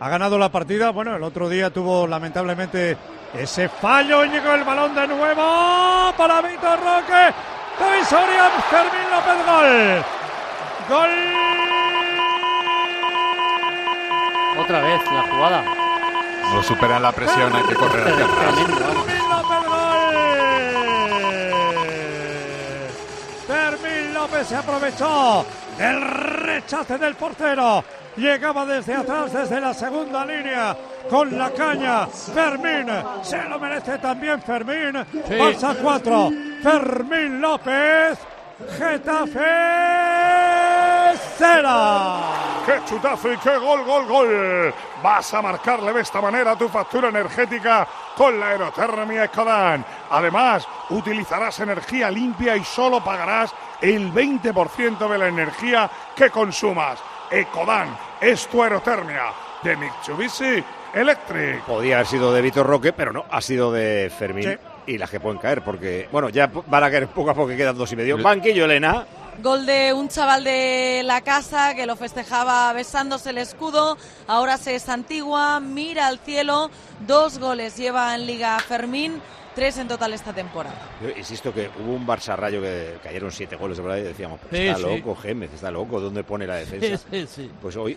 ha ganado la partida. Bueno, el otro día tuvo lamentablemente ese fallo. Llegó el balón de nuevo para Víctor Roque. David Soria, Fermín López, gol. Gol. Otra vez la jugada. No superan la presión, hay que correr hacia atrás. Fermín López, gol. Fermín López se aprovechó del rechace del portero. Llegaba desde atrás, desde la segunda línea, con la caña. Fermín, se lo merece también Fermín. Barça 4, Fermín López, Getafe 0. ¡Qué chutazo y qué gol, gol, gol! Vas a marcarle de esta manera tu factura energética con la aerotermia Ecodan. Además, utilizarás energía limpia y solo pagarás el 20% de la energía que consumas. Ecodan es tu aerotermia de Mitsubishi Electric. Podía haber sido de Vitor Roque, pero no, ha sido de Fermín. Sí. Y las que pueden caer, porque, bueno, ya van a caer poco a poco, que quedan dos y medio. Banquillo, Elena. Gol de un chaval de la casa que lo festejaba besándose el escudo. Ahora se santigua, mira al cielo. Dos goles lleva en Liga Fermín, tres en total esta temporada. Yo insisto que hubo un Barça Rayo que cayeron siete goles de verdad y decíamos, pero Sí, está sí. loco Gémez, está loco, ¿dónde pone la defensa? Sí, sí, sí. Pues hoy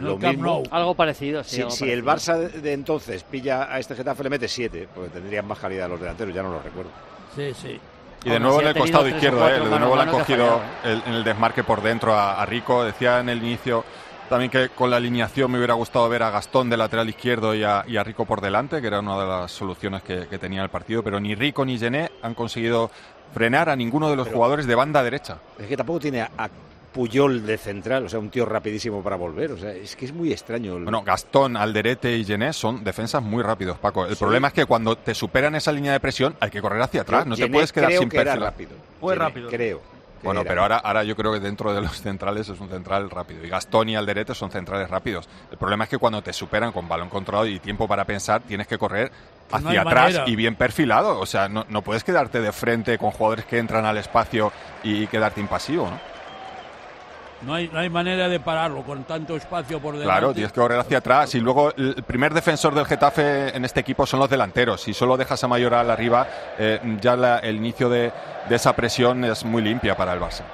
lo mismo. Algo parecido, sí. Si, algo si el. Barça de, entonces pilla a este Getafe le mete siete, porque tendrían más calidad los delanteros, ya no lo recuerdo. Sí, sí. Y de Aún nuevo en el costado izquierdo, ¿eh? de nuevo le han cogido fallado, ¿eh? el- en el desmarque por dentro a, a Rico. Decía en el inicio también que con la alineación me hubiera gustado ver a Gastón de lateral izquierdo y a, y a Rico por delante, que era una de las soluciones que, que tenía el partido, pero ni Rico ni Gené han conseguido frenar a ninguno de los jugadores de banda derecha. Es que tampoco tiene a, a Puyol de central, o sea, un tío rapidísimo para volver. O sea, es que es muy extraño. el- Bueno, Gastón, Alderete y Gené son defensas muy rápidos, Paco. El problema es que cuando te superan esa línea de presión hay que correr hacia atrás, no te puedes quedar creo sin que era rápido. Muy Gené, rápido. Creo. Bueno, pero ahora, ahora yo creo que dentro de los centrales es un central rápido. Y Gastón y Alderete son centrales rápidos. El problema es que cuando te superan con balón controlado y tiempo para pensar, tienes que correr no hacia atrás manera. y bien perfilado. O sea, no, no puedes quedarte de frente con jugadores que entran al espacio y quedarte impasivo, ¿no? No hay, no hay manera de pararlo con tanto espacio por delante. Claro, tienes que correr hacia atrás. Y luego el primer defensor del Getafe en este equipo son los delanteros. Si solo dejas a Mayoral arriba, eh, ya la- el inicio de, de esa presión es muy limpia para el Barça.